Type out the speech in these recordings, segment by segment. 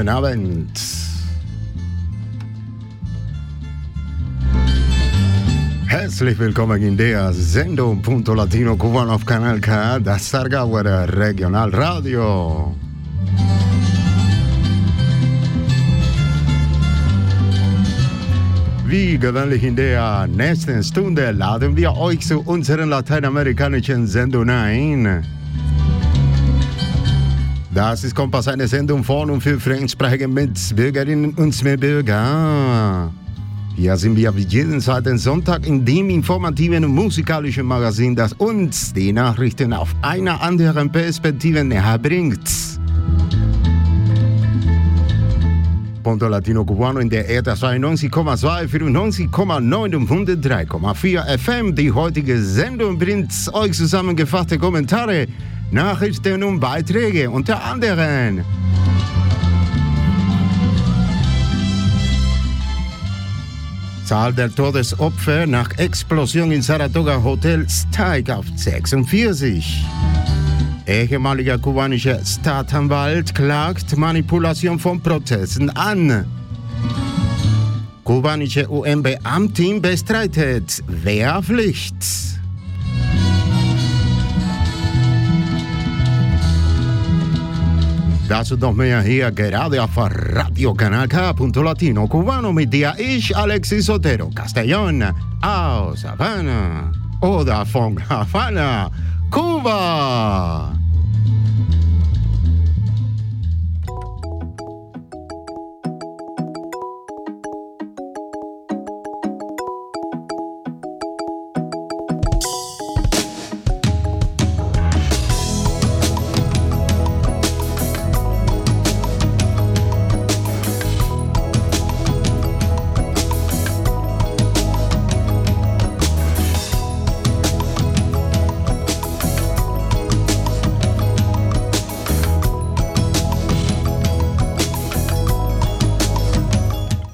Guten Abend. Herzlich willkommen in der Sendung Punto Latino Kuban auf Kanal K, das Sargauer Regionalradio. Wie gewöhnlich in der nächsten Stunde laden wir euch zu unseren lateinamerikanischen Sendungen ein. Das ist Kompass, eine Sendung von und für Fremdsprachige Mitbürgerinnen und Mitbürger. Hier sind wir wie jeden zweiten Sonntag in dem informativen und musikalischen Magazin, das uns die Nachrichten auf einer anderen Perspektive näher bringt. Ponto Latino Cubano in der Erde 92,2, 94,9 und 103,4 FM. Die heutige Sendung bringt euch zusammengefasste Kommentare, Nachrichten und Beiträge unter anderem. Zahl der Todesopfer nach Explosion in Saratoga Hotel steigt auf 46. Ehemaliger kubanischer Staatsanwalt klagt Manipulation von Prozessen an. Kubanische UN-Beamtin bestreitet Wehrpflicht. That's the man here, get out of Radio Canaca, punto latino, cubano, mi tía Ish, Alexis Otero, Castellón, Ao, Savana, Oda Fong, Havana, Cuba.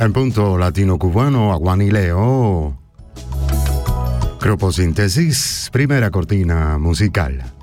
En punto latino-cubano, Aguanileo. Grupo Síntesis, primera cortina musical.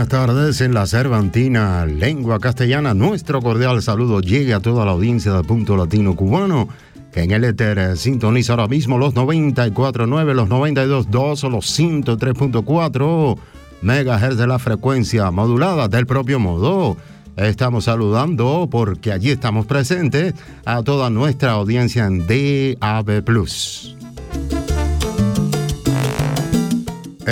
Buenas tardes en la Cervantina, lengua castellana. Nuestro cordial saludo llegue a toda la audiencia de Punto Latino Cubano, que en el éter sintoniza ahora mismo los 94.9, los 92.2 o los 103.4 megahertz de la frecuencia modulada del propio modo. Estamos saludando porque allí estamos presentes a toda nuestra audiencia en DAB+.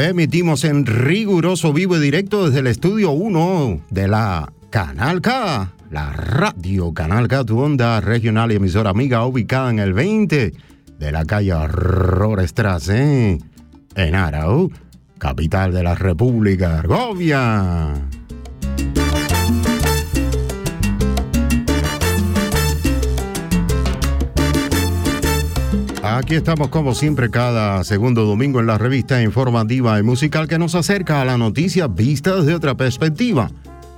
Emitimos en riguroso vivo y directo desde el estudio 1 de la Canal K, la radio Canal K, tu onda regional y emisora amiga ubicada en el 20 de la calle Rorestrasse, en Arau, capital de la República Argovia. Aquí estamos como siempre cada segundo domingo en la revista informativa y musical que nos acerca a la noticia vista desde otra perspectiva.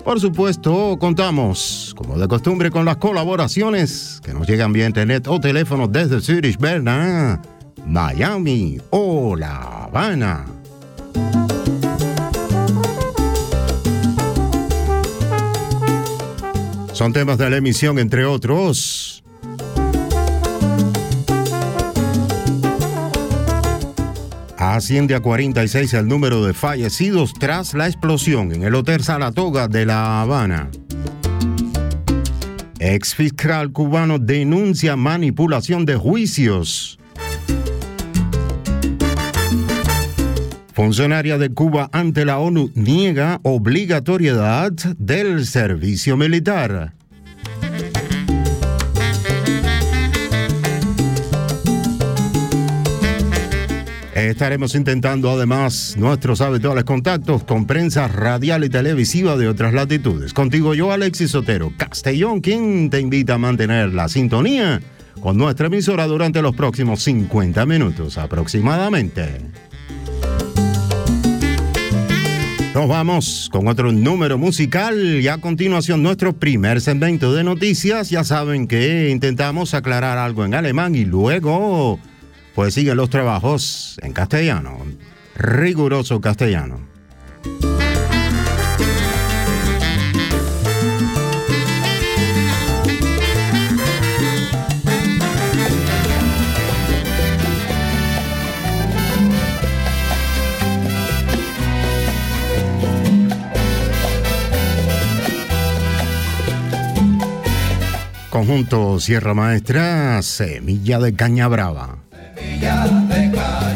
Por supuesto, contamos, como de costumbre, con las colaboraciones que nos llegan vía internet o teléfono desde Zurich, Berna, Miami o La Habana. Son temas de la emisión, entre otros. Asciende a 46 el número de fallecidos tras la explosión en el Hotel Saratoga de La Habana. Ex fiscal cubano denuncia manipulación de juicios. Funcionaria de Cuba ante la ONU niega obligatoriedad del servicio militar. Estaremos intentando además nuestros habituales contactos con prensa radial y televisiva de otras latitudes. Contigo yo, Alexis Sotero Castellón, quien te invita a mantener la sintonía con nuestra emisora durante los próximos 50 minutos aproximadamente. Nos vamos con otro número musical y a continuación nuestro primer segmento de noticias. Ya saben que intentamos aclarar algo en alemán y luego pues siguen los trabajos en castellano, riguroso castellano. Conjunto Sierra Maestra, Semilla de Caña Brava. Villa de Cal.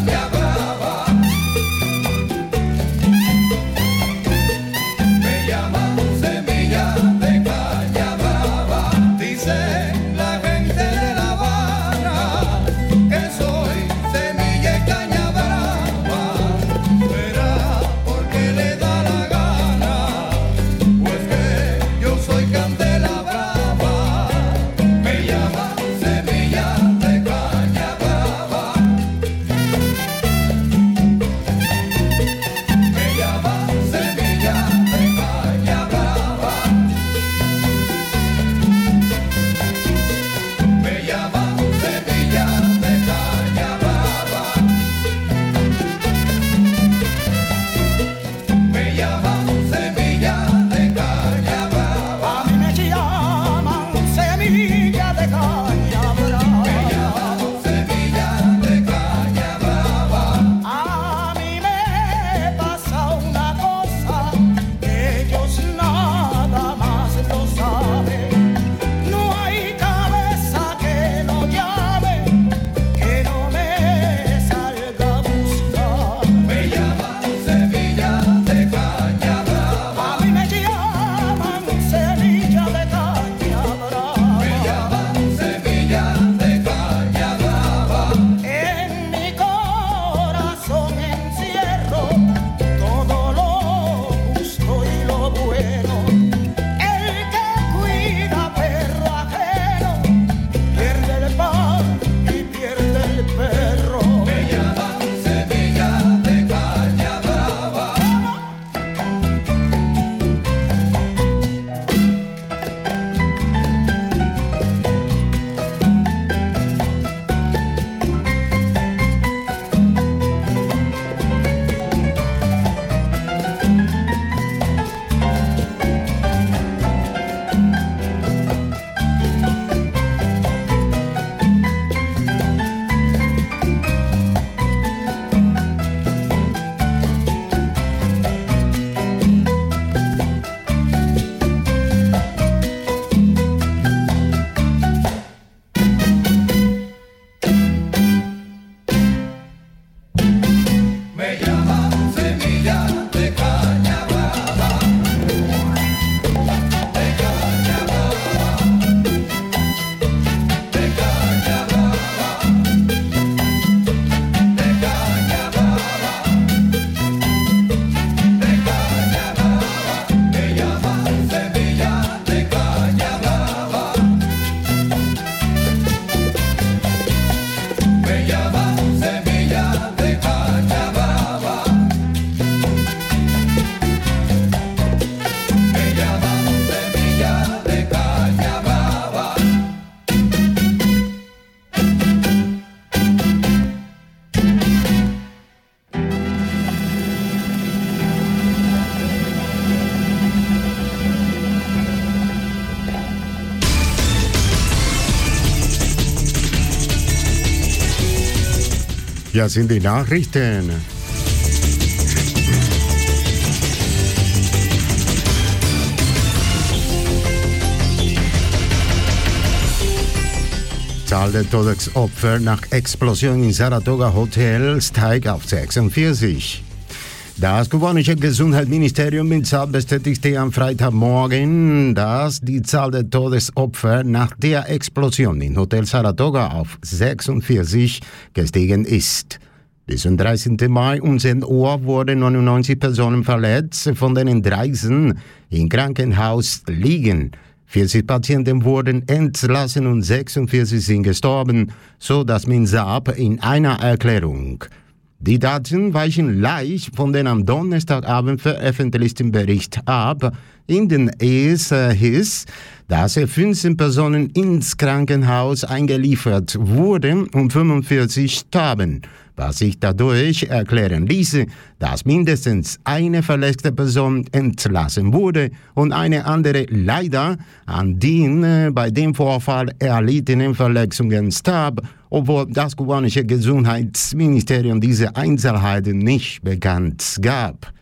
Hier sind die Nachrichten. Zahl der Todesopfer nach Explosion in Saratoga Hotel steigt auf 46. Das kubanische Gesundheitsministerium bestätigte am Freitagmorgen, dass die Zahl der Todesopfer nach der Explosion in Hotel Saratoga auf 46 gestiegen ist. Bis zum 13. Mai um 10 Uhr wurden 99 Personen verletzt, von denen 13 im Krankenhaus liegen. 40 Patienten wurden entlassen und 46 sind gestorben, so das MINSAP in einer Erklärung. Die Daten weichen leicht von den am Donnerstagabend veröffentlichten Bericht ab, in dem es hieß, dass 15 Personen ins Krankenhaus eingeliefert wurden und 45 starben, was sich dadurch erklären ließe, dass mindestens eine verletzte Person entlassen wurde und eine andere leider an den äh, bei dem Vorfall erlittenen Verletzungen starb, obwohl das kubanische Gesundheitsministerium diese Einzelheiten nicht bekannt gab.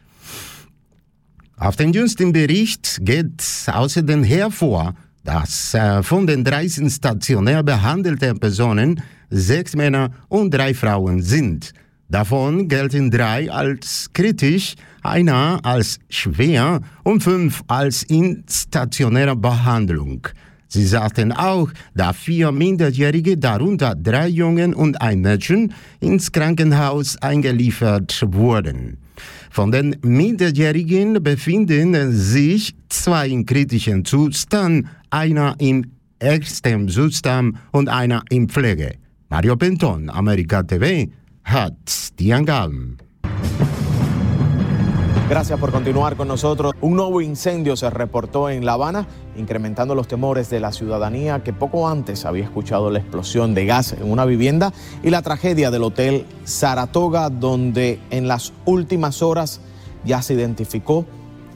Auf den jüngsten Bericht geht außerdem hervor, dass äh, von den 13 stationär behandelten Personen sechs Männer und drei Frauen sind. Davon gelten drei als kritisch, einer als schwer und fünf als in stationärer Behandlung. Sie sagten auch, dass vier Minderjährige, darunter drei Jungen und ein Mädchen, ins Krankenhaus eingeliefert wurden. Von den Minderjährigen befinden sich zwei in kritischem Zustand, einer im ersten Zustand und einer in Pflege. Mario Penton, America TV, hat die Angaben. Gracias por continuar con nosotros. Un nuevo incendio se reportó en La Habana, incrementando los temores de la ciudadanía que poco antes había escuchado la explosión de gas en una vivienda y la tragedia del hotel Saratoga, donde en las últimas horas ya se identificó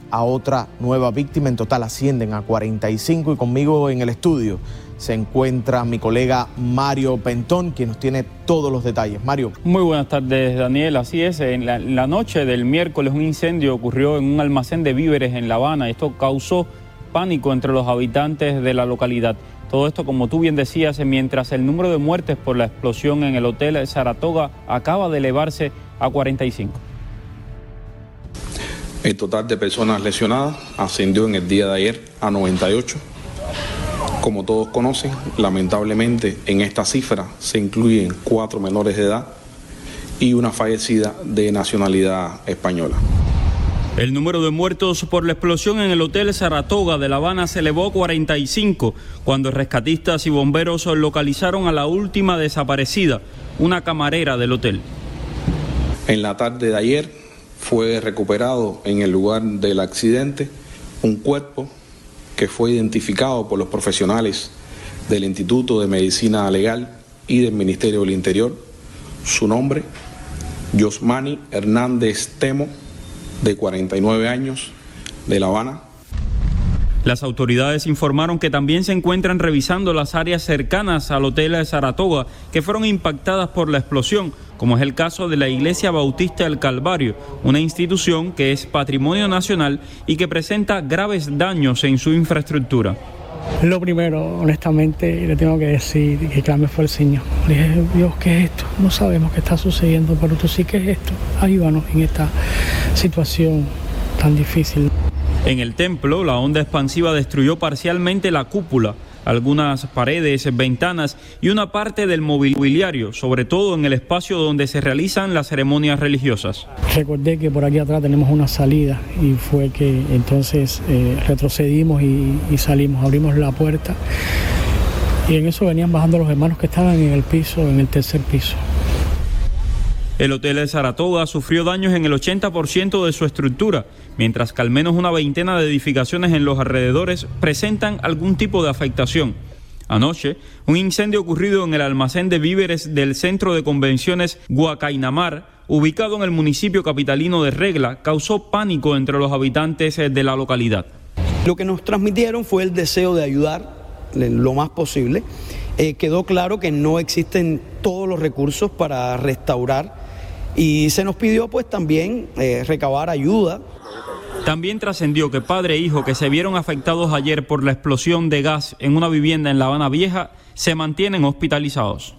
a otra nueva víctima. En total ascienden a 45 y conmigo en el estudio se encuentra mi colega Mario Pentón, quien nos tiene todos los detalles. Mario. Muy buenas tardes, Daniel. Así es, en la, en la noche del miércoles un incendio ocurrió en un almacén de víveres en La Habana. Esto causó pánico entre los habitantes de la localidad. Todo esto, como tú bien decías, mientras el número de muertes por la explosión en el hotel Saratoga acaba de elevarse a 45. El total de personas lesionadas ascendió en el día de ayer a 98. Como todos conocen, lamentablemente en esta cifra se incluyen cuatro menores de edad y una fallecida de nacionalidad española. El número de muertos por la explosión en el Hotel Saratoga de La Habana se elevó a 45 cuando rescatistas y bomberos localizaron a la última desaparecida, una camarera del hotel. En la tarde de ayer fue recuperado en el lugar del accidente un cuerpo que fue identificado por los profesionales del Instituto de Medicina Legal y del Ministerio del Interior. Su nombre, Yosmani Hernández Temo, de 49 años, de La Habana. Las autoridades informaron que también se encuentran revisando las áreas cercanas al hotel de Saratoga que fueron impactadas por la explosión, como es el caso de la Iglesia Bautista del Calvario, una institución que es patrimonio nacional y que presenta graves daños en su infraestructura. Lo primero, honestamente, le tengo que decir que clame fue el Señor. Le dije, Dios, ¿qué es esto? No sabemos qué está sucediendo, pero tú sí, ¿qué es esto? Ayúdanos en esta situación tan difícil. En el templo, la onda expansiva destruyó parcialmente la cúpula, algunas paredes, ventanas y una parte del mobiliario, sobre todo en el espacio donde se realizan las ceremonias religiosas. Recordé que por aquí atrás tenemos una salida y fue que entonces eh, retrocedimos y, y salimos, abrimos la puerta y en eso venían bajando los hermanos que estaban en el piso, en el tercer piso. El hotel de Saratoga sufrió daños en el 80% de su estructura, mientras que al menos una veintena de edificaciones en los alrededores presentan algún tipo de afectación. Anoche, un incendio ocurrido en el almacén de víveres del Centro de Convenciones Guacainamar, ubicado en el municipio capitalino de Regla, causó pánico entre los habitantes de la localidad. Lo que nos transmitieron fue el deseo de ayudar lo más posible eh, quedó claro que no existen todos los recursos para restaurar y se nos pidió pues también eh, recabar ayuda. También trascendió que padre e hijo que se vieron afectados ayer por la explosión de gas en una vivienda en La Habana Vieja se mantienen hospitalizados.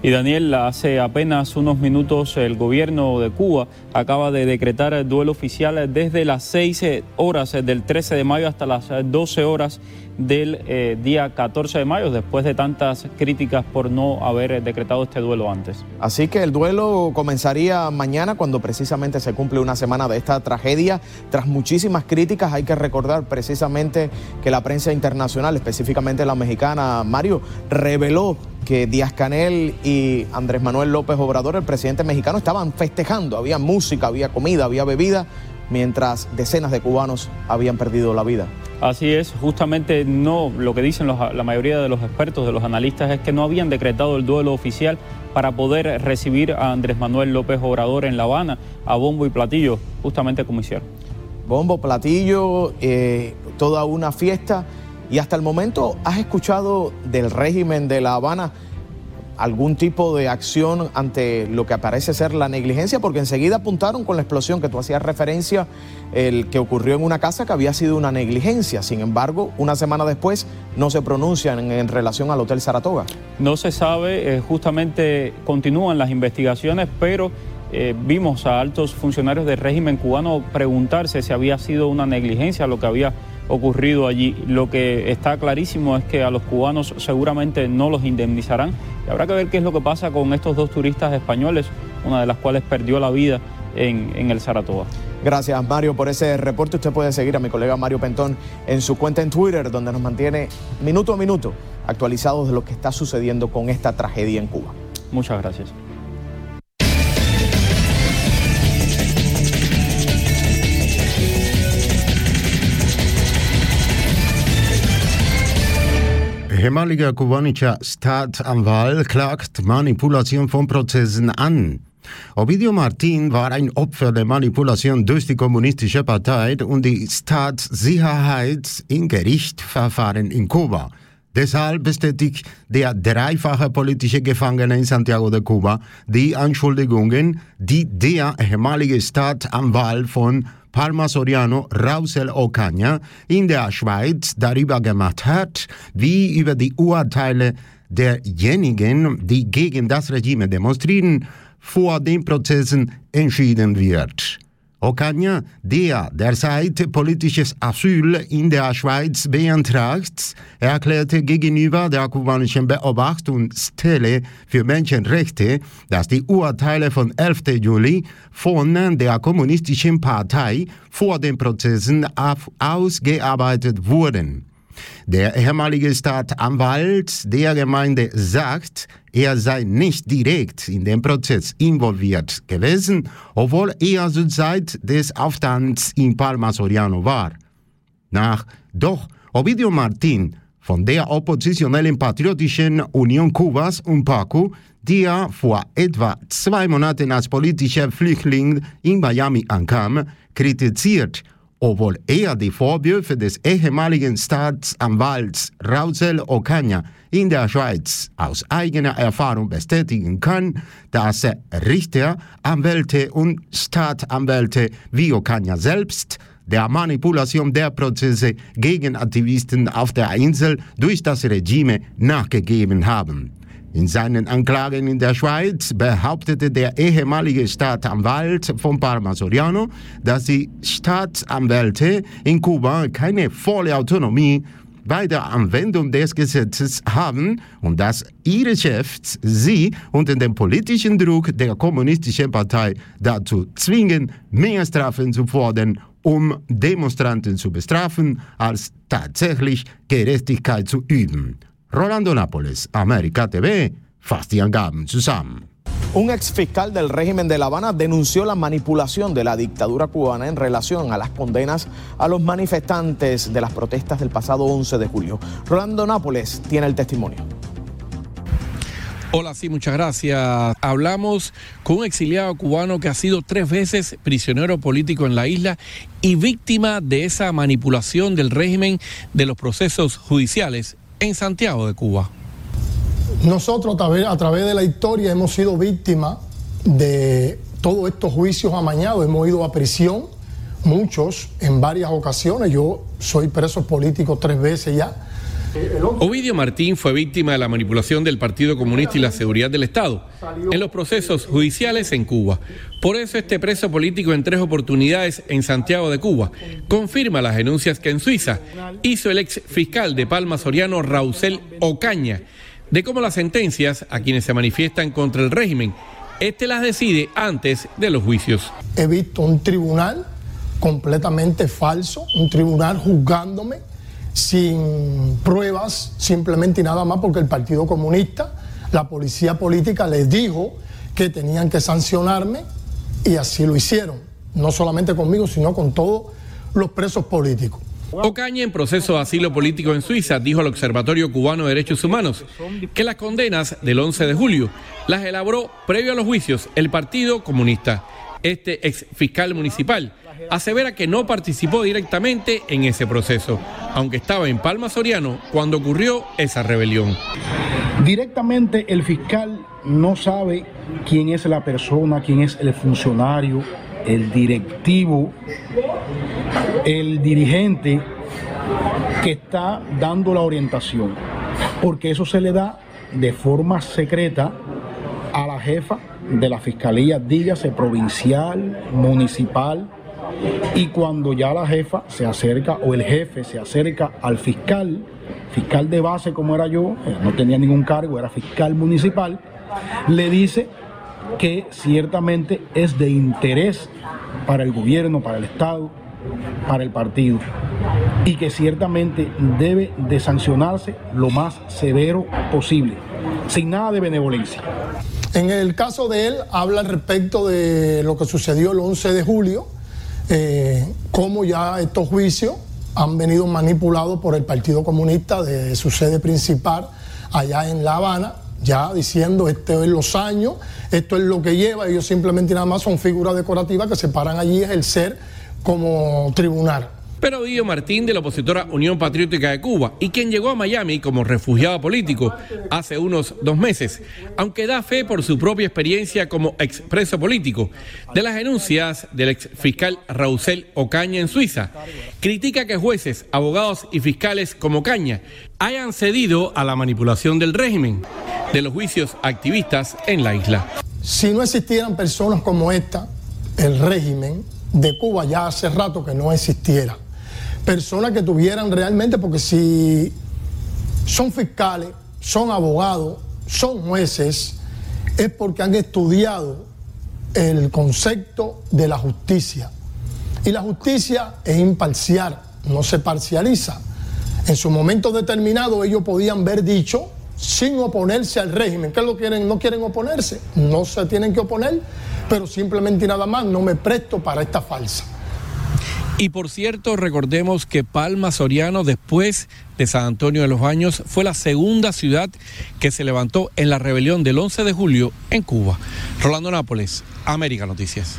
Y Daniel, hace apenas unos minutos el gobierno de Cuba acaba de decretar el duelo oficial desde las 6 horas del 13 de mayo hasta las 12 horas del eh, día 14 de mayo, después de tantas críticas por no haber decretado este duelo antes. Así que el duelo comenzaría mañana cuando precisamente se cumple una semana de esta tragedia. Tras muchísimas críticas hay que recordar precisamente que la prensa internacional, específicamente la mexicana, Mario, reveló que Díaz Canel y Andrés Manuel López Obrador, el presidente mexicano, estaban festejando. Había música, había comida, había bebida, mientras decenas de cubanos habían perdido la vida. Así es, justamente no, lo que dicen los- la mayoría de los expertos, de los analistas, es que no habían decretado el duelo oficial para poder recibir a Andrés Manuel López Obrador en La Habana a bombo y platillo, justamente como hicieron. Bombo, platillo, eh, toda una fiesta. Y hasta el momento, ¿has escuchado del régimen de La Habana algún tipo de acción ante lo que parece ser la negligencia? Porque enseguida apuntaron con la explosión que tú hacías referencia, el que ocurrió en una casa que había sido una negligencia. Sin embargo, una semana después no se pronuncian en, relación al Hotel Saratoga. No se sabe, eh, justamente continúan las investigaciones, pero eh, vimos a altos funcionarios del régimen cubano preguntarse si había sido una negligencia lo que había ocurrido allí. Lo que está clarísimo es que a los cubanos seguramente no los indemnizarán y habrá que ver qué es lo que pasa con estos dos turistas españoles, una de las cuales perdió la vida en, en el Saratoga. Gracias Mario por ese reporte. Usted puede seguir a mi colega Mario Pentón en su cuenta en Twitter, donde nos mantiene minuto a minuto actualizados de lo que está sucediendo con esta tragedia en Cuba. Muchas gracias. Ehemaliger kubanischer Staatsanwalt klagt Manipulation von Prozessen an. Ovidio Martin war ein Opfer der Manipulation durch die Kommunistische Partei und die Staatssicherheit in Gerichtsverfahren in Kuba. Deshalb bestätigt der dreifache politische Gefangene in Santiago de Cuba die Anschuldigungen, die der ehemalige Staatsanwalt von Palma Soriano Rausel Ocaña in der Schweiz darüber gemacht hat, wie über die Urteile derjenigen, die gegen das Regime demonstrieren, vor den Prozessen entschieden wird. Ocaña, der derzeit politisches Asyl in der Schweiz beantragt, erklärte gegenüber der kubanischen Beobachtungsstelle für Menschenrechte, dass die Urteile von 11. Juli von der kommunistischen Partei vor den Prozessen ausgearbeitet wurden. Der ehemalige Staatsanwalt der Gemeinde sagt, er sei nicht direkt in den Prozess involviert gewesen, obwohl er zur Zeit des Aufstands in Palma Soriano war. Nach doch Ovidio Martin von der oppositionellen Patriotischen Union Kubas und PACU, der vor etwa zwei Monaten als politischer Flüchtling in Miami ankam, kritisiert, obwohl er die Vorwürfe des ehemaligen Staatsanwalts Rausel Ocaña in der Schweiz aus eigener Erfahrung bestätigen kann, dass Richter, Anwälte und Staatsanwälte wie Ocaña selbst der Manipulation der Prozesse gegen Aktivisten auf der Insel durch das Regime nachgegeben haben. In seinen Anklagen in der Schweiz behauptete der ehemalige Staatsanwalt von Parma Soriano, dass die Staatsanwälte in Kuba keine volle Autonomie bei der Anwendung des Gesetzes haben und dass ihre Chefs sie unter dem politischen Druck der kommunistischen Partei dazu zwingen, mehr Strafen zu fordern, um Demonstranten zu bestrafen, als tatsächlich Gerechtigkeit zu üben. Rolando Nápoles, América TV, fasst die Angaben zusammen. Un ex fiscal del régimen de La Habana denunció la manipulación de la dictadura cubana en relación a las condenas a los manifestantes de las protestas del pasado 11 de julio. Rolando Nápoles tiene el testimonio. Hola, sí, muchas gracias. Hablamos con un exiliado cubano que ha sido tres veces prisionero político en la isla y víctima de esa manipulación del régimen de los procesos judiciales en Santiago de Cuba. Nosotros a través, de la historia hemos sido víctimas de todos estos juicios amañados, hemos ido a prisión, muchos, en varias ocasiones. Yo soy preso político tres veces ya. Ovidio Martín fue víctima de la manipulación del Partido Comunista y la seguridad del Estado en los procesos judiciales en Cuba. Por eso este preso político en tres oportunidades en Santiago de Cuba confirma las denuncias que en Suiza hizo el ex fiscal de Palma Soriano Rausel Ocaña de cómo las sentencias a quienes se manifiestan contra el régimen, este las decide antes de los juicios. He visto un tribunal completamente falso, un tribunal juzgándome sin pruebas, simplemente y nada más porque el Partido Comunista, la policía política les dijo que tenían que sancionarme y así lo hicieron, no solamente conmigo, sino con todos los presos políticos. Ocaña, en proceso de asilo político en Suiza, dijo al Observatorio Cubano de Derechos Humanos que las condenas del 11 de julio las elaboró previo a los juicios el Partido Comunista. Este ex fiscal municipal asevera que no participó directamente en ese proceso, aunque estaba en Palma Soriano cuando ocurrió esa rebelión. Directamente el fiscal no sabe quién es la persona, quién es el funcionario, el directivo, el dirigente que está dando la orientación, porque eso se le da de forma secreta a la jefa de la fiscalía, dígase provincial, municipal, y cuando ya la jefa se acerca o el jefe se acerca al fiscal, fiscal de base como era yo, eh, no tenía ningún cargo, era fiscal municipal, le dice que ciertamente es de interés para el gobierno, para el Estado, para el partido y que ciertamente debe de sancionarse lo más severo posible, sin nada de benevolencia. En el caso de él, habla al respecto de lo que sucedió el 11 de julio, eh, cómo ya estos juicios han venido manipulados por el Partido Comunista de su sede principal allá en La Habana, ya diciendo esto es los años, esto es lo que lleva, ellos simplemente nada más son figuras decorativas que se paran allí a ejercer como tribunal. Pero Guido Martín de la opositora Unión Patriótica de Cuba y quien llegó a Miami como refugiado político hace unos dos meses, aunque da fe por su propia experiencia como expreso político de las denuncias del ex fiscal Rausel Ocaña en Suiza, critica que jueces, abogados y fiscales como Ocaña hayan cedido a la manipulación del régimen de los juicios activistas en la isla. Si no existieran personas como esta, el régimen de Cuba ya hace rato que no existiera. Personas que tuvieran realmente, porque si son fiscales, son abogados, son jueces, es porque han estudiado el concepto de la justicia. Y la justicia es imparcial, no se parcializa. En su momento determinado ellos podían haber dicho, sin oponerse al régimen, ¿qué lo quieren? No quieren oponerse, no se tienen que oponer, pero simplemente y nada más no me presto para esta falsa. Y por cierto, recordemos que Palma Soriano, después de San Antonio de los Baños, fue la segunda ciudad que se levantó en la rebelión del 11 de julio en Cuba. Rolando Nápoles, América Noticias.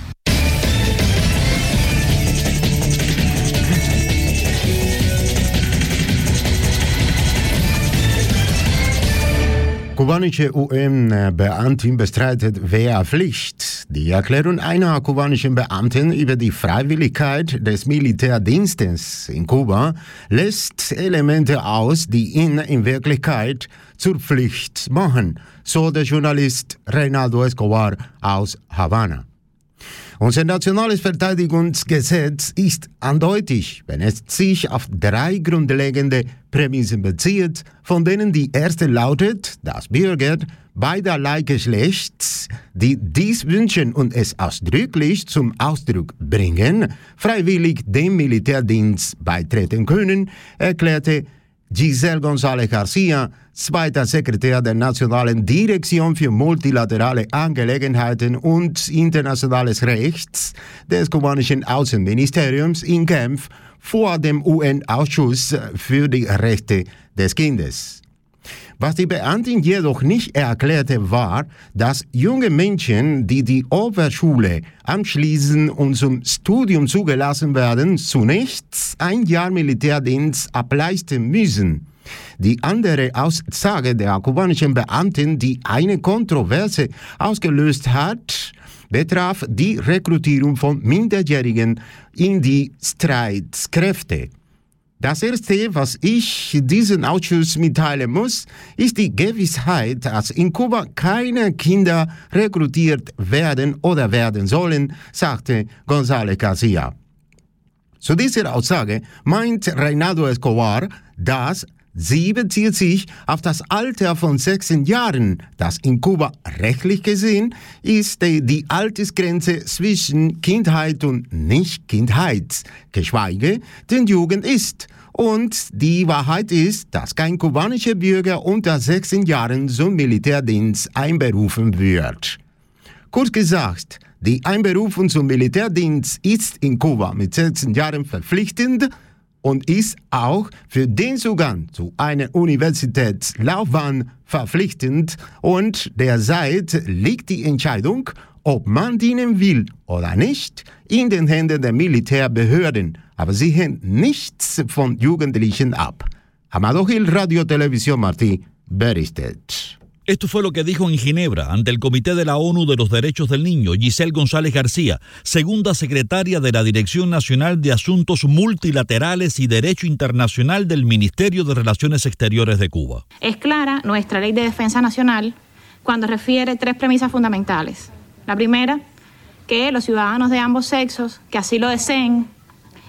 Kubanische UN-Beamtin bestreitet Wehrpflicht. Die Erklärung einer kubanischen Beamtin über die Freiwilligkeit des Militärdienstes in Kuba lässt Elemente aus, die ihn in Wirklichkeit zur Pflicht machen, so der Journalist Reinaldo Escobar aus Havanna. Unser nationales Verteidigungsgesetz ist eindeutig, wenn es sich auf drei grundlegende Prämissen bezieht, von denen die erste lautet, dass Bürger beiderlei Geschlechts, die dies wünschen und es ausdrücklich zum Ausdruck bringen, freiwillig dem Militärdienst beitreten können, erklärte Giselle González García, zweiter Sekretär der Nationalen Direktion für multilaterale Angelegenheiten und internationales Rechts des kubanischen Außenministeriums in Genf vor dem UN-Ausschuss für die Rechte des Kindes. Was die Beamtin jedoch nicht erklärte, war, dass junge Menschen, die die Oberschule anschließen und zum Studium zugelassen werden, zunächst ein Jahr Militärdienst ableisten müssen. Die andere Aussage der kubanischen Beamtin, die eine Kontroverse ausgelöst hat, betraf die Rekrutierung von Minderjährigen in die Streitkräfte. Das Erste, was ich diesen Ausschuss mitteilen muss, ist die Gewissheit, dass in Kuba keine Kinder rekrutiert werden oder werden sollen, sagte González Garcia. Zu dieser Aussage meint Reinaldo Escobar, dass sie bezieht sich auf das Alter von 16 Jahren, das in Kuba rechtlich gesehen ist die Altersgrenze zwischen Kindheit und Nicht-Kindheit, geschweige denn Jugend ist. Und die Wahrheit ist, dass kein kubanischer Bürger unter 16 Jahren zum Militärdienst einberufen wird. Kurz gesagt, die Einberufung zum Militärdienst ist in Kuba mit 16 Jahren verpflichtend und ist auch für den Zugang zu einer Universitätslaufbahn verpflichtend und derzeit liegt die Entscheidung, ob man dienen will oder nicht, in den Händen der Militärbehörden, aber sie hängt nichts von Jugendlichen ab. Amado Gil, Radio Televisión Martí, berichtet. Esto fue lo que dijo en Ginebra ante el Comité de la ONU de los Derechos del Niño Giselle González García, segunda secretaria de la Dirección Nacional de Asuntos Multilaterales y Derecho Internacional del Ministerio de Relaciones Exteriores de Cuba. Es clara nuestra ley de defensa nacional cuando refiere tres premisas fundamentales. La primera, que los ciudadanos de ambos sexos que así lo deseen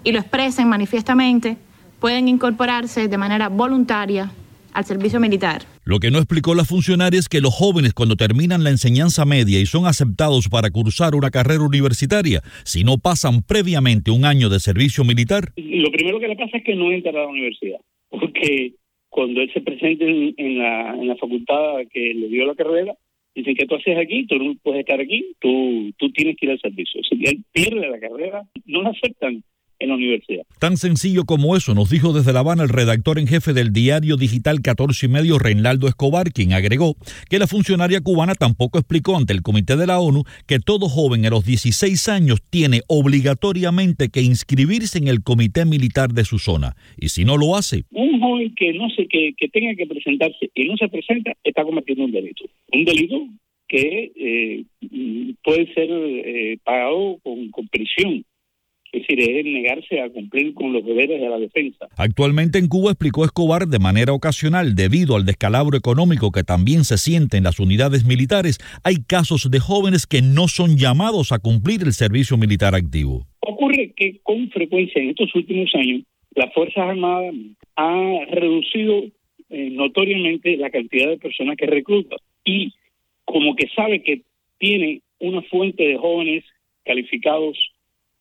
y lo expresen manifiestamente pueden incorporarse de manera voluntaria al servicio militar. Lo que no explicó la funcionaria es que los jóvenes cuando terminan la enseñanza media y son aceptados para cursar una carrera universitaria, si no pasan previamente un año de servicio militar, Lo primero que le pasa es que no entra a la universidad, porque cuando él se presenta en, la, en la facultad que le dio la carrera, dicen que tú haces aquí, tú no puedes estar aquí, tú, tú tienes que ir al servicio. Si él pierde la carrera, no la aceptan en la universidad. Tan sencillo como eso, nos dijo desde La Habana el redactor en jefe del diario digital 14 y medio, Reinaldo Escobar, quien agregó que la funcionaria cubana tampoco explicó ante el Comité de la ONU que todo joven a los 16 años tiene obligatoriamente que inscribirse en el comité militar de su zona. Y si no lo hace, Un joven que no sé que, que tenga que presentarse y no se presenta está cometiendo un delito. Un delito que eh, puede ser eh, pagado con, con prisión. Es decir, es negarse a cumplir con los deberes de la defensa. Actualmente en Cuba, explicó Escobar, de manera ocasional, debido al descalabro económico que también se siente en las unidades militares, hay casos de jóvenes que no son llamados a cumplir el servicio militar activo. Ocurre que con frecuencia en estos últimos años las Fuerzas Armadas han reducido eh, notoriamente la cantidad de personas que recluta y como que sabe que tiene una fuente de jóvenes calificados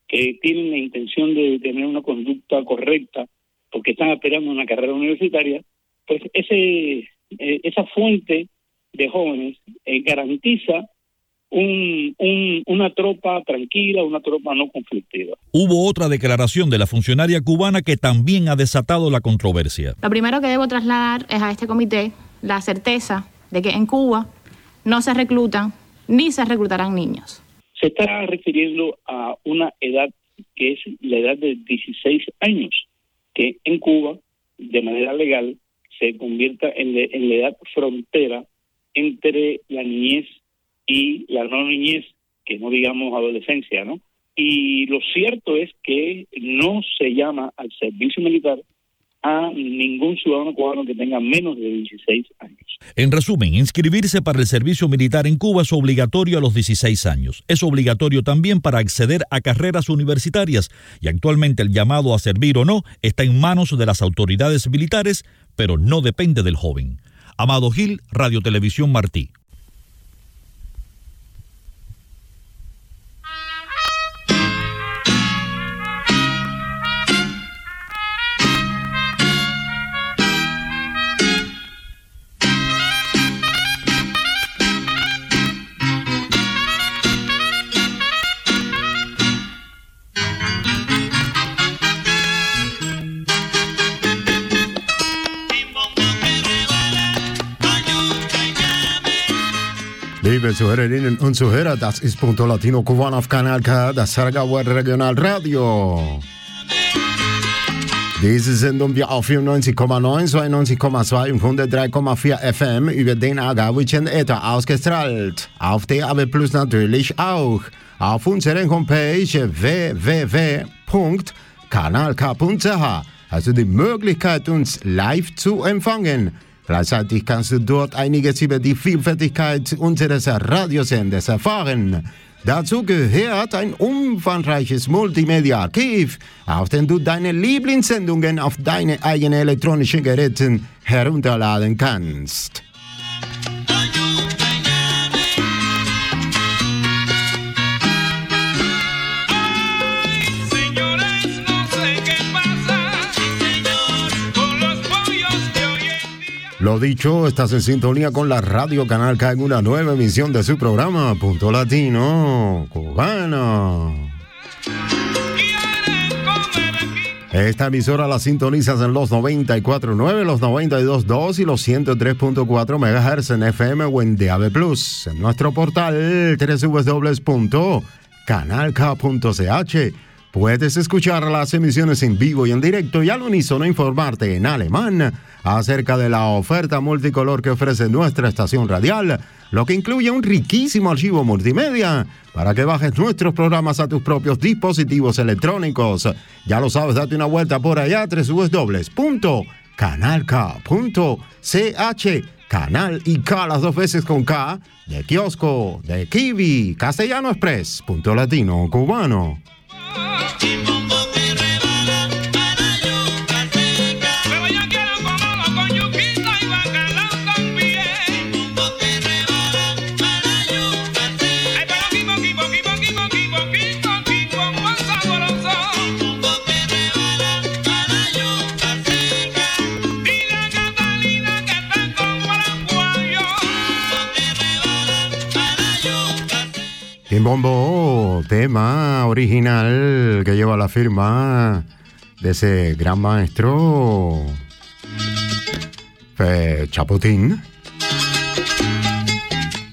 que tienen la intención de tener una conducta correcta porque están esperando una carrera universitaria, pues ese eh, esa fuente de jóvenes eh, garantiza un, un- una tropa tranquila, una tropa no conflictiva. Hubo otra declaración de la funcionaria cubana que también ha desatado la controversia. Lo primero que debo trasladar es a este comité la certeza de que en Cuba no se reclutan ni se reclutarán niños. Se está refiriendo a una edad que es la edad de 16 años, que en Cuba, de manera legal, se convierta en, en la edad frontera entre la niñez y la no niñez, que no digamos adolescencia, ¿no? Y lo cierto es que no se llama al servicio militar a ningún ciudadano cubano que tenga menos de 16 años. En resumen, inscribirse para el servicio militar en Cuba es obligatorio a los 16 años. Es obligatorio también para acceder a carreras universitarias y actualmente el llamado a servir o no está en manos de las autoridades militares, pero no depende del joven. Amado Gil, Radio Televisión Martí. Liebe Zuhörerinnen und Zuhörer, das ist Punto Latino Kuban auf Kanal K, das Saragawar Regionalradio. Diese Sendung wir auf 94,9, 92,2 und 103,4 FM über den Agawischen Äther ausgestrahlt. Auf DAB Plus natürlich auch. Auf unserer Homepage www.kanalk.ch du die Möglichkeit, uns live zu empfangen. Gleichzeitig kannst du dort einiges über die Vielfältigkeit unseres Radiosenders erfahren. Dazu gehört ein umfangreiches Multimedia-Archiv, auf dem du deine Lieblingssendungen auf deine eigenen elektronischen Geräten herunterladen kannst. Lo dicho, estás en sintonía con la Radio Canal K en una nueva emisión de su programa Punto Latino Cubano. Esta emisora la sintonizas en los 94.9, los 92.2 y los 103.4 MHz en FM o en DAB+. En nuestro portal www.canalk.ch puedes escuchar las emisiones en vivo y en directo y al unísono informarte en alemán acerca de la oferta multicolor que ofrece nuestra estación radial, lo que incluye un riquísimo archivo multimedia para que bajes nuestros programas a tus propios dispositivos electrónicos. Ya lo sabes, date una vuelta por allá, www.canalk.ch. Canal y K las dos veces con K, de kiosco, de Kiwi, Castellano Express, punto latino, cubano. Timbo. Bombo, tema original que lleva la firma de ese gran maestro eh, Chapotín.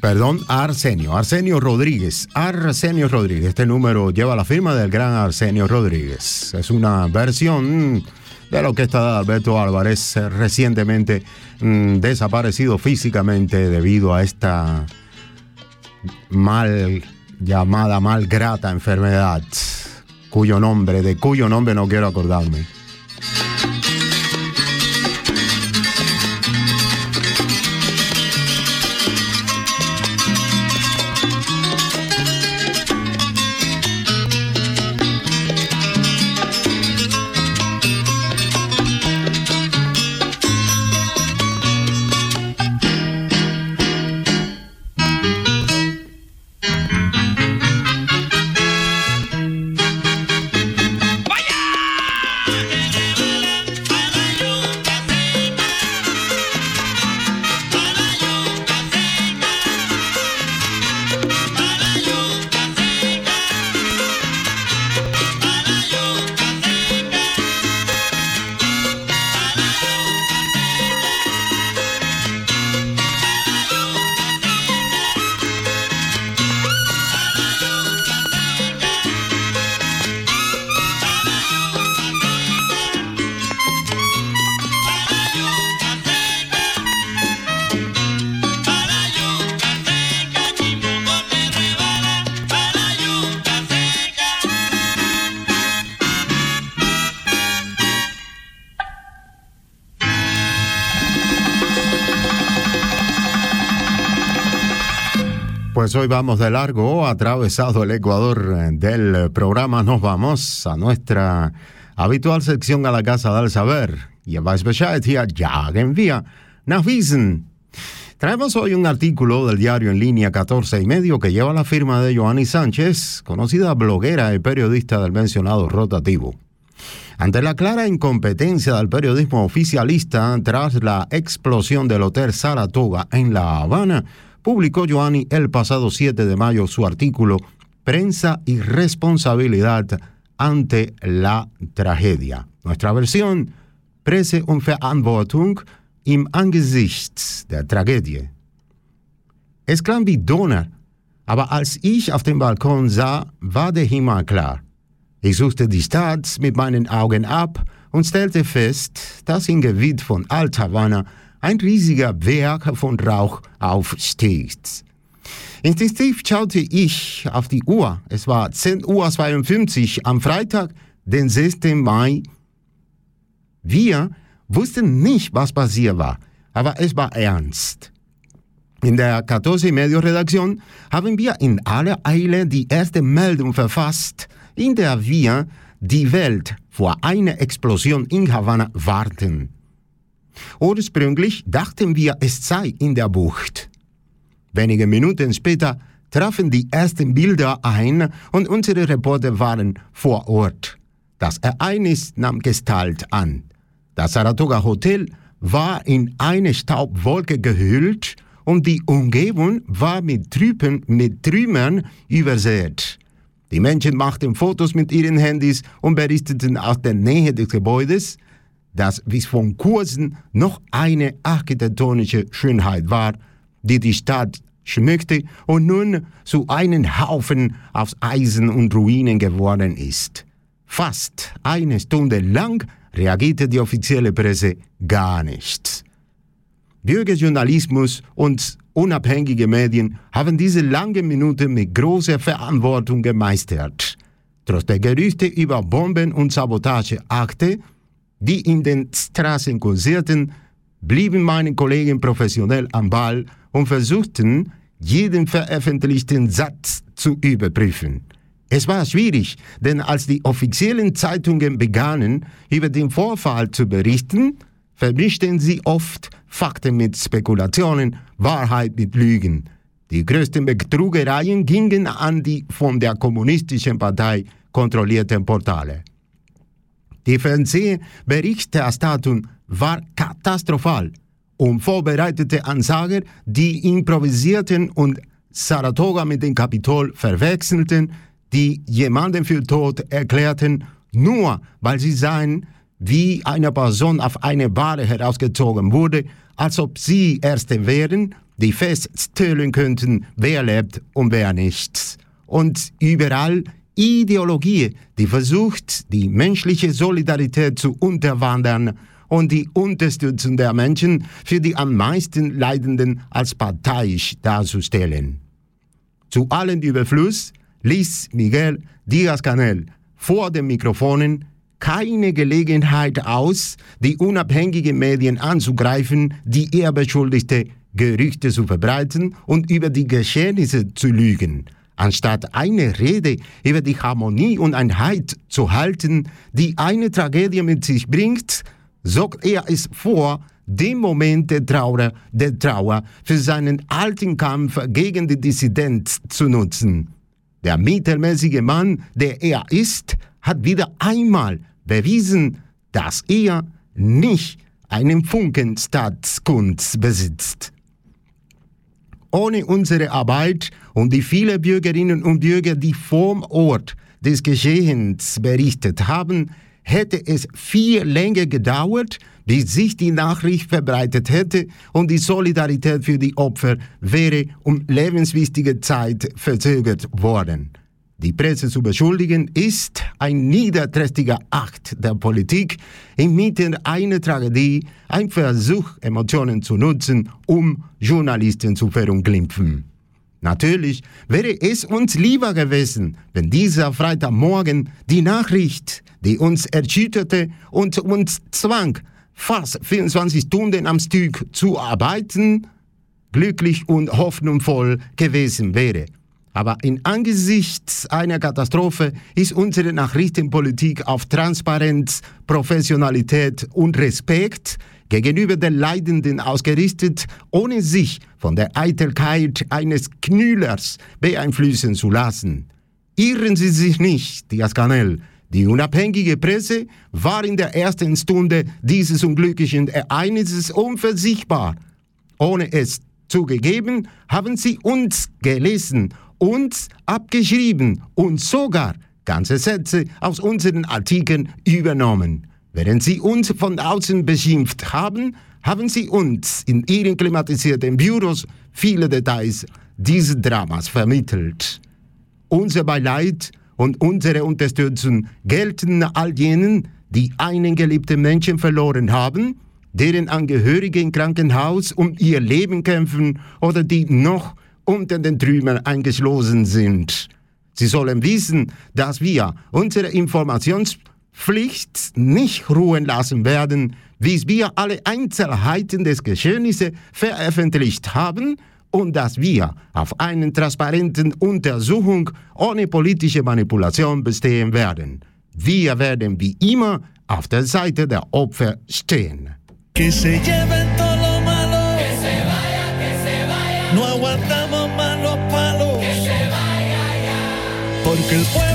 Perdón, Arsenio, Arsenio Rodríguez, Arsenio Rodríguez. Este número lleva la firma del gran Arsenio Rodríguez. Es una versión de lo que está Alberto Álvarez, eh, recientemente mm, desaparecido físicamente debido a esta mal llamada malgrata enfermedad, cuyo nombre, de cuyo nombre no quiero acordarme. Pues hoy vamos de largo, atravesado el Ecuador eh, del programa, nos vamos a nuestra habitual sección a la Casa del Saber. Y en wir nach Wiesen. Traemos hoy un artículo del diario en línea 14 y medio que lleva la firma de Joanny Sánchez, conocida bloguera y periodista del mencionado rotativo. Ante la clara incompetencia del periodismo oficialista tras la explosión del Hotel Saratoga en La Habana, publicó Joanny el pasado 7 de mayo su artículo Prensa y responsabilidad ante la tragedia. Nuestra versión, Presse und Verantwortung im Angesicht der Tragödie. Es klang wie Donner, aber als ich auf dem Balkon sah, war der Himmel klar. Ich suchte die Stadt mit meinen Augen ab und stellte fest, dass im Gebiet von Alt Havana ein riesiger Berg von Rauch aufsteigt. Instinktiv schaute ich auf die Uhr. Es war 10.52 Uhr am Freitag, den 6. Mai. Wir wussten nicht, was passiert war, aber es war ernst. In der 14 Medio Redaktion haben wir in aller Eile die erste Meldung verfasst, in der wir die Welt vor einer Explosion in Havanna warten. Ursprünglich dachten wir, es sei in der Bucht. Wenige Minuten später trafen die ersten Bilder ein und unsere Reporter waren vor Ort. Das Ereignis nahm Gestalt an. Das Saratoga Hotel war in eine Staubwolke gehüllt und die Umgebung war mit Trüben, mit Trümmern übersät. Die Menschen machten Fotos mit ihren Handys und berichteten aus der Nähe des Gebäudes, das bis vor kurzem noch eine architektonische Schönheit war, die die Stadt schmückte und nun zu einem Haufen aus Eisen und Ruinen geworden ist. Fast eine Stunde lang reagierte die offizielle Presse gar nichts. Bürgerjournalismus und unabhängige Medien haben diese lange Minute mit großer Verantwortung gemeistert. Trotz der Gerüchte über Bomben- und Sabotageakte, die in den Straßen kursierten, blieben meine Kollegen professionell am Ball und versuchten, jeden veröffentlichten Satz zu überprüfen. Es war schwierig, denn als die offiziellen Zeitungen begannen, über den Vorfall zu berichten, vermischten sie oft Fakten mit Spekulationen, Wahrheit mit Lügen. Die größten Betrügereien gingen an die von der kommunistischen Partei kontrollierten Portale. Die Fernsehberichterstattung war katastrophal. Unvorbereitete Ansager, die improvisierten und Saratoga mit dem Kapitol verwechselten, die jemanden für tot erklärten, nur weil sie sahen, wie eine Person auf eine Bahre herausgezogen wurde, als ob sie Erste wären, die feststellen könnten, wer lebt und wer nicht. Und überall Ideologie, die versucht, die menschliche Solidarität zu unterwandern und die Unterstützung der Menschen für die am meisten Leidenden als parteiisch darzustellen. Zu allen Überfluss ließ Miguel Diaz-Canel vor den Mikrofonen keine Gelegenheit aus, die unabhängigen Medien anzugreifen, die er beschuldigte, Gerüchte zu verbreiten und über die Geschehnisse zu lügen. Anstatt eine Rede über die Harmonie und Einheit zu halten, die eine Tragödie mit sich bringt, sorgt er es vor, den Moment der Trauer, der Trauer für seinen alten Kampf gegen die Dissidenz zu nutzen. Der mittelmäßige Mann, der er ist, hat wieder einmal bewiesen, dass er nicht einen Funken Staatskunst besitzt. Ohne unsere Arbeit und die vielen Bürgerinnen und Bürger, die vom Ort des Geschehens berichtet haben, hätte es viel länger gedauert, bis sich die Nachricht verbreitet hätte und die Solidarität für die Opfer wäre um lebenswichtige Zeit verzögert worden. Die Presse zu beschuldigen ist ein niederträchtiger Akt der Politik inmitten einer Tragödie, ein Versuch, Emotionen zu nutzen, um Journalisten zu verunglimpfen. Natürlich wäre es uns lieber gewesen, wenn dieser Freitagmorgen die Nachricht, die uns erschütterte und uns zwang, fast 24 Stunden am Stück zu arbeiten, glücklich und hoffnungsvoll gewesen wäre. Aber in angesichts einer Katastrophe ist unsere Nachrichtenpolitik auf Transparenz, Professionalität und Respekt gegenüber den Leidenden ausgerichtet, ohne sich von der Eitelkeit eines Knüllers beeinflussen zu lassen. Irren Sie sich nicht, Diaz Canel. Die unabhängige Presse war in der ersten Stunde dieses unglücklichen Ereignisses unversichtbar. Ohne es zugegeben, haben sie uns gelesen uns abgeschrieben und sogar ganze Sätze aus unseren Artikeln übernommen. Während sie uns von außen beschimpft haben, haben sie uns in ihren klimatisierten Büros viele Details dieses Dramas vermittelt. Unser Beileid und unsere Unterstützung gelten all jenen, die einen geliebten Menschen verloren haben, deren Angehörige im Krankenhaus um ihr Leben kämpfen oder die noch unter den Trümmern eingeschlossen sind. Sie sollen wissen, dass wir unsere Informationspflicht nicht ruhen lassen werden, bis wir alle Einzelheiten des Geschehnisses veröffentlicht haben und dass wir auf eine transparenten Untersuchung ohne politische Manipulation bestehen werden. Wir werden wie immer auf der Seite der Opfer stehen. Que se lleven todo lo malo. Que se vaya, que se vaya. No aguantamos más los palos. Que se vaya ya. Porque el pueblo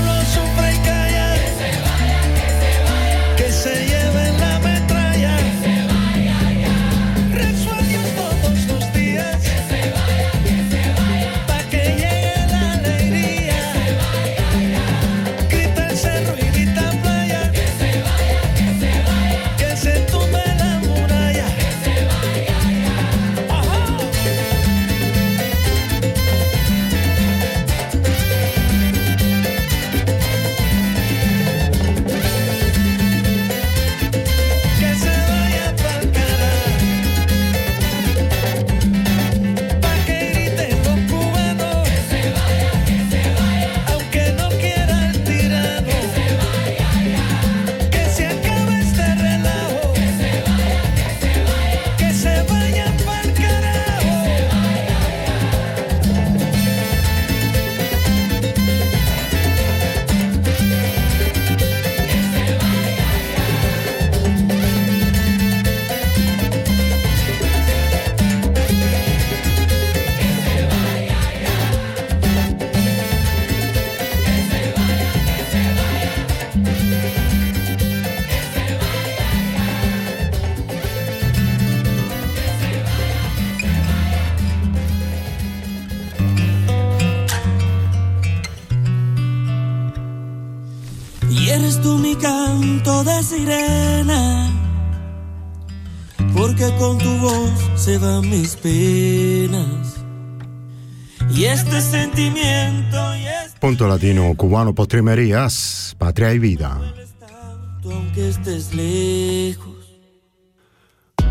mis penas. Y este sentimiento, y este Punto Latino Cubano Postrimerías, Patria y Vida. aunque estés lejos.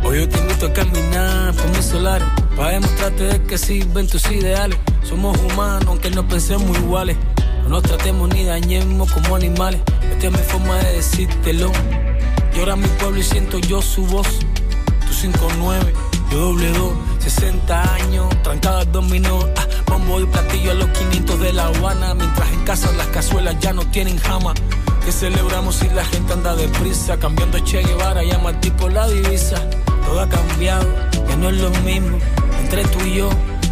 Hoy yo te invito a caminar por mi solar Para demostrarte de que sirven tus ideales Somos humanos aunque no pensemos iguales No nos tratemos ni dañemos como animales Esta es mi forma de decírtelo Llora mi pueblo y siento yo su voz Tú 5-9, 2 60 años, trancadas dominó ah, Bombo y platillo a los 500 de La Habana Mientras en casa las cazuelas ya no tienen jama que celebramos si la gente anda deprisa, cambiando Che Guevara, llama al tipo la divisa. Todo ha cambiado, ya no es lo mismo. Entre tú y yo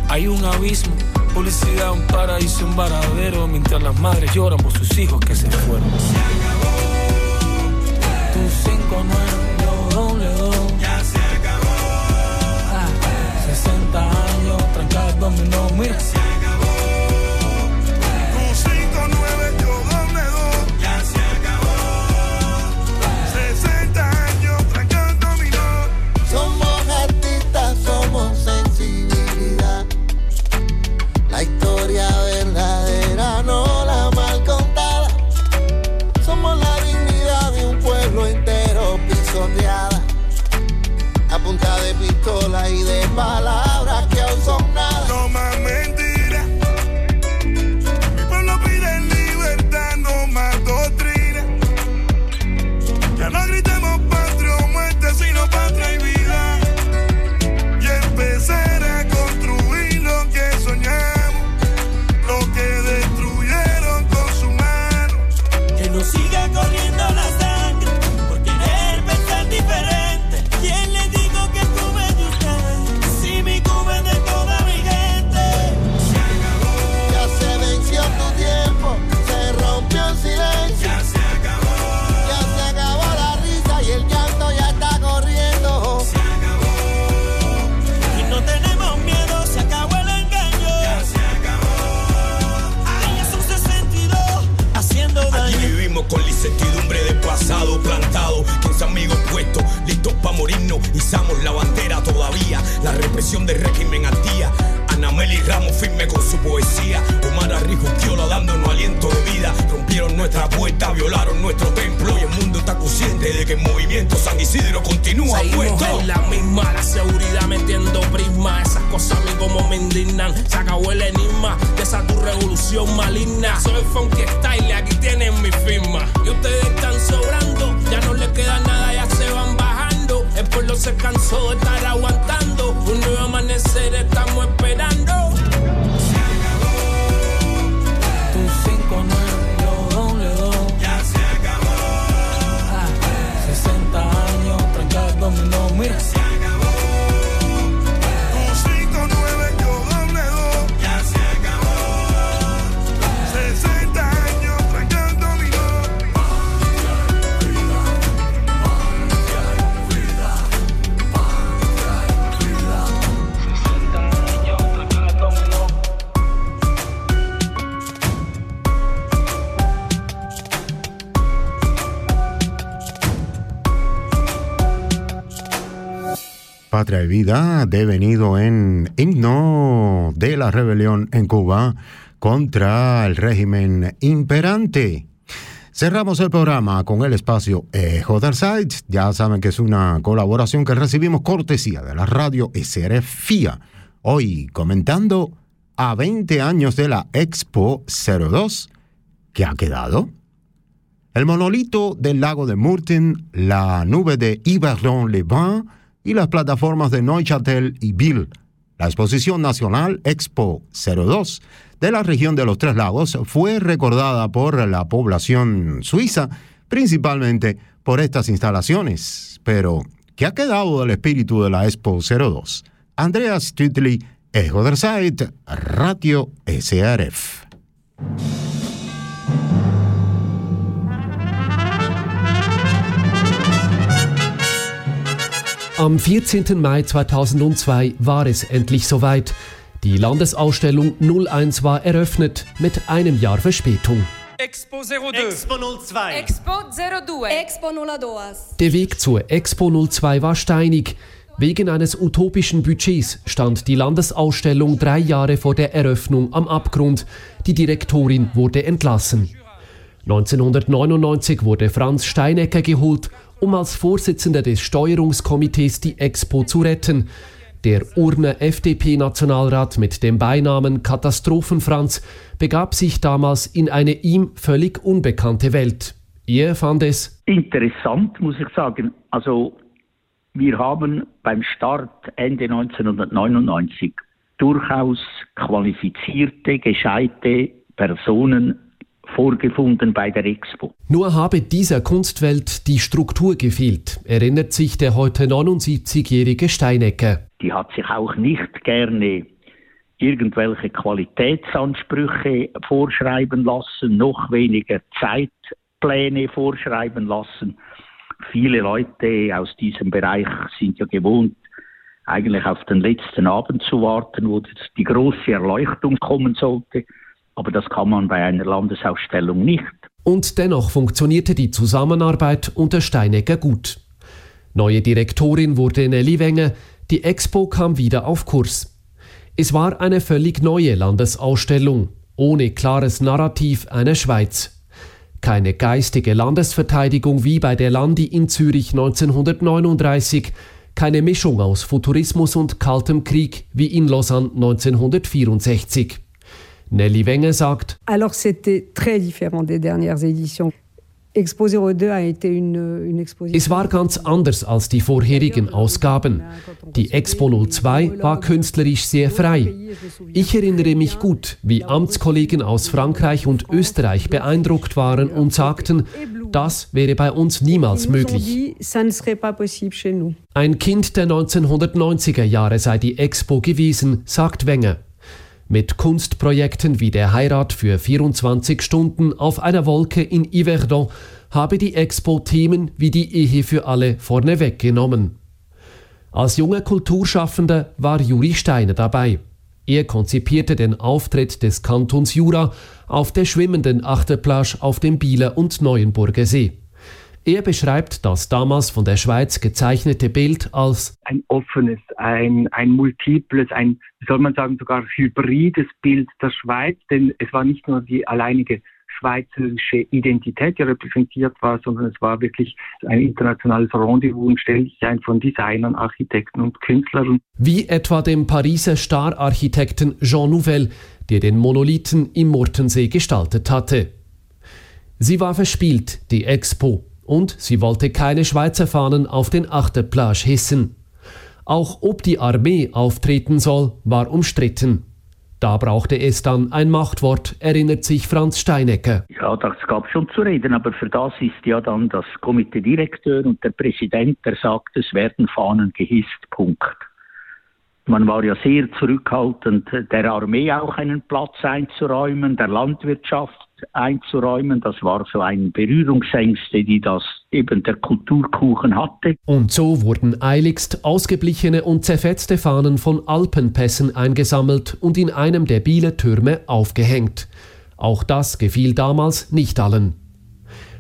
hay un abismo. Publicidad, un paraíso, un varadero. Mientras las madres lloran por sus hijos que se fueron. Tu 5 yo doble sword Devenido en himno de la rebelión en Cuba contra el régimen imperante. Cerramos el programa con el espacio Ejo del. Ya saben que es una colaboración que recibimos cortesía de la radio SRF FIA. Hoy comentando a 20 años de la Expo 02, que ha quedado el monolito del lago de Murten, la nube de Yverdon-les-Bains y las plataformas de Neuchâtel y Bill. La exposición nacional Expo 02 de la región de los Tres Lagos fue recordada por la población suiza, principalmente por estas instalaciones. Pero, ¿qué ha quedado del espíritu de la Expo 02? Andreas der Zeit, Radio SRF. Am 14. Mai 2002 war es endlich soweit. Die Landesausstellung 01 war eröffnet mit einem Jahr Verspätung. Expo 02. Expo 02. Expo 02. Expo 02. Der Weg zur Expo 02 war steinig. Wegen eines utopischen Budgets stand die Landesausstellung drei Jahre vor der Eröffnung am Abgrund. Die Direktorin wurde entlassen. 1999 wurde Franz Steinecker geholt, um als Vorsitzender des Steuerungskomitees die Expo zu retten. Der Urner FDP-Nationalrat mit dem Beinamen Katastrophenfranz begab sich damals in eine ihm völlig unbekannte Welt. Er fand es Interessant, muss ich sagen. Also, wir haben beim Start Ende 1999 durchaus qualifizierte, gescheite Personen vorgefunden bei der Expo. Nur habe dieser Kunstwelt die Struktur gefehlt, erinnert sich der heute 79-jährige Steinecker. Die hat sich auch nicht gerne irgendwelche Qualitätsansprüche vorschreiben lassen, noch weniger Zeitpläne vorschreiben lassen. Viele Leute aus diesem Bereich sind ja gewohnt, eigentlich auf den letzten Abend zu warten, wo die große Erleuchtung kommen sollte. Aber das kann man bei einer Landesausstellung nicht. Und dennoch funktionierte die Zusammenarbeit unter Steinecker gut. Neue Direktorin wurde Nelly Wenger, die Expo kam wieder auf Kurs. Es war eine völlig neue Landesausstellung, ohne klares Narrativ einer Schweiz. Keine geistige Landesverteidigung wie bei der Landi in Zürich 1939, keine Mischung aus Futurismus und Kaltem Krieg wie in Lausanne 1964. Nelly Wenger sagt, Alors c'était très différent des dernières éditions. Expo 02 a été une, une exposition. Es war ganz anders als die vorherigen Ausgaben. Die Expo 02 war künstlerisch sehr frei. Ich erinnere mich gut, wie Amtskollegen aus Frankreich und Österreich beeindruckt waren und sagten, das wäre bei uns niemals möglich. ne. Ein Kind der 1990er Jahre sei die Expo gewesen, sagt Wenger. Mit Kunstprojekten wie der Heirat für 24 Stunden auf einer Wolke in Yverdon habe die Expo Themen wie die Ehe für alle vorne weggenommen. Als junger Kulturschaffender war Juri Steiner dabei. Er konzipierte den Auftritt des Kantons Jura auf der schwimmenden Achterplage auf dem Bieler und Neuenburger See. Er beschreibt das damals von der Schweiz gezeichnete Bild als ein offenes, ein, ein multiples, ein, wie soll man sagen, sogar hybrides Bild der Schweiz, denn es war nicht nur die alleinige schweizerische Identität, die repräsentiert war, sondern es war wirklich ein internationales Rendezvous und ständig ein von Designern, Architekten und Künstlern. Wie etwa dem Pariser Star-Architekten Jean Nouvel, der den Monolithen im Murtensee gestaltet hatte. Sie war verspielt, die Expo, und sie wollte keine Schweizer Fahnen auf den Achterplage hissen. Auch ob die Armee auftreten soll, war umstritten. Da brauchte es dann ein Machtwort, erinnert sich Franz Steinecker. Ja, das gab schon zu reden, aber für das ist ja dann das Komiteedirekteur und der Präsident, der sagt, es werden Fahnen gehisst. Punkt. Man war ja sehr zurückhaltend, der Armee auch einen Platz einzuräumen, der Landwirtschaft einzuräumen. Das war so ein Berührungsängste, die das eben der Kulturkuchen hatte. Und so wurden eiligst ausgeblichene und zerfetzte Fahnen von Alpenpässen eingesammelt und in einem der Bieler Türme aufgehängt. Auch das gefiel damals nicht allen.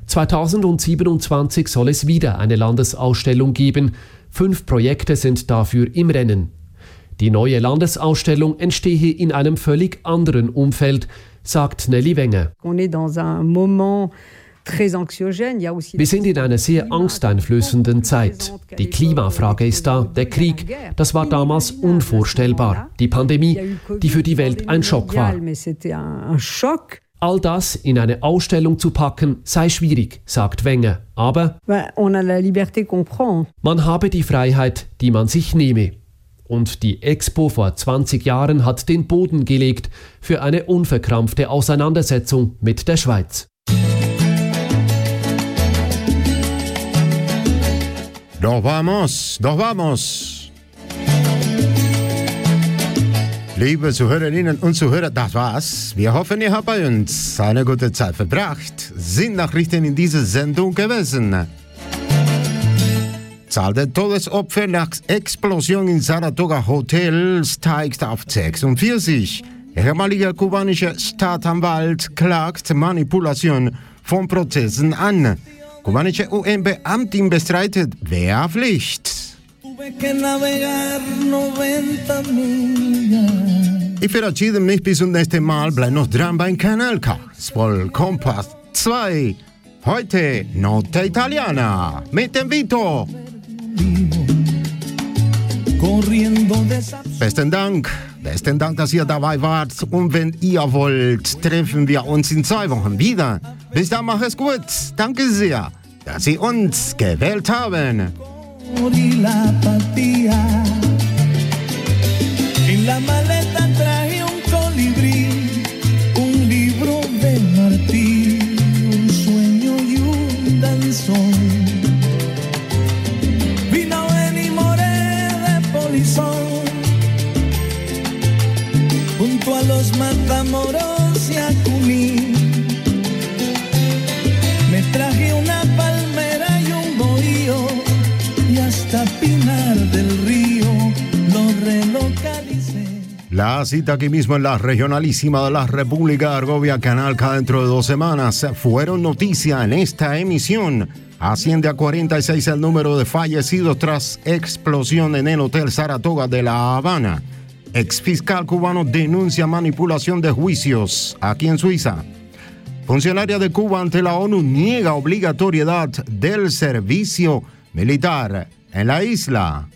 2027 soll es wieder eine Landesausstellung geben. Fünf Projekte sind dafür im Rennen. Die neue Landesausstellung entstehe in einem völlig anderen Umfeld, sagt Nelly Wenger. Wir sind in einer sehr angsteinflößenden Zeit. Die Klimafrage ist da, der Krieg, das war damals unvorstellbar. Die Pandemie, die für die Welt ein Schock war. All das in eine Ausstellung zu packen, sei schwierig, sagt Wenger. Aber man habe die Freiheit, die man sich nehme. Und die Expo vor 20 Jahren hat den Boden gelegt für eine unverkrampfte Auseinandersetzung mit der Schweiz. Doch vamos, doch vamos. Liebe Zuhörerinnen und Zuhörer, das war's. Wir hoffen, ihr habt bei uns eine gute Zeit verbracht. Sind Nachrichten in dieser Sendung gewesen. Zahl der Todesopfer nach Explosion in Saratoga Hotel steigt auf 46. Ehemaliger kubanischer Staatsanwalt klagt Manipulation von Prozessen an. Kubanische UN-Beamtin bestreitet Wehrpflicht. Ich verabschiede mich bis zum nächsten Mal. Bleib noch dran beim Kanal K. Spol Kompass 2. Heute Notte Italiana mit dem Vito. Besten Dank, besten Dank, dass ihr dabei wart. Und wenn ihr wollt, treffen wir uns in zwei Wochen wieder. Bis dann, mach es gut. Danke sehr, dass Sie uns gewählt haben. Cita aquí mismo en la regionalísima de la República de Argovia, Canal K dentro de dos semanas, fueron noticia en esta emisión. Asciende a 46 el número de fallecidos tras explosión en el Hotel Saratoga de La Habana. Exfiscal cubano denuncia manipulación de juicios aquí en Suiza. Funcionaria de Cuba ante la ONU niega obligatoriedad del servicio militar en la isla.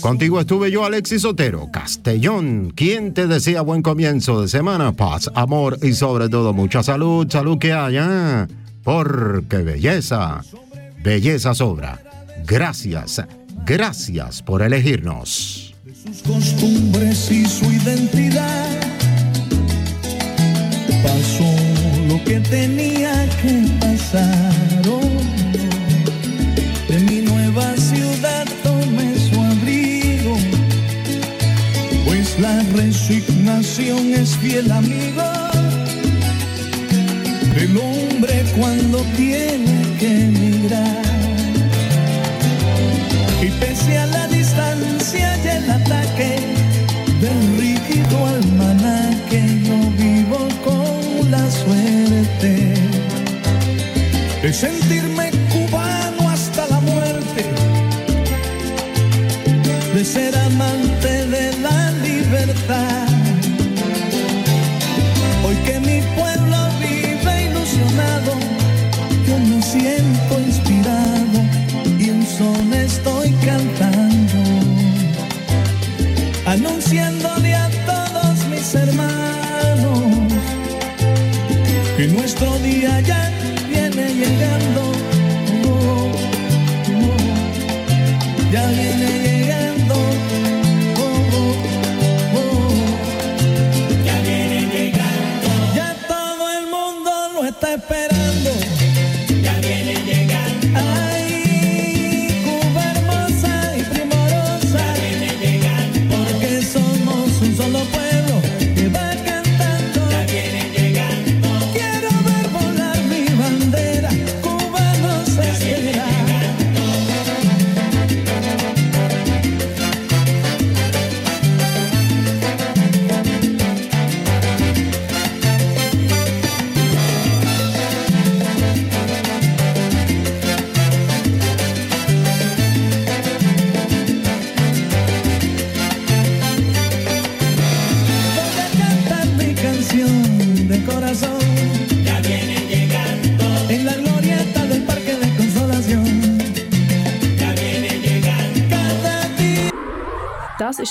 Contigo estuve yo, Alexis Otero, Castellón, quien te desea buen comienzo de semana, paz, amor y sobre todo mucha salud, salud que haya, porque belleza, belleza sobra. Gracias, gracias por elegirnos. sus costumbres y su identidad. Pasó lo que tenía que pasar. La resignación es fiel amigo del hombre cuando tiene que emigrar. Y pese a la distancia y el ataque del rígido almanaque, yo vivo con la suerte de sentirme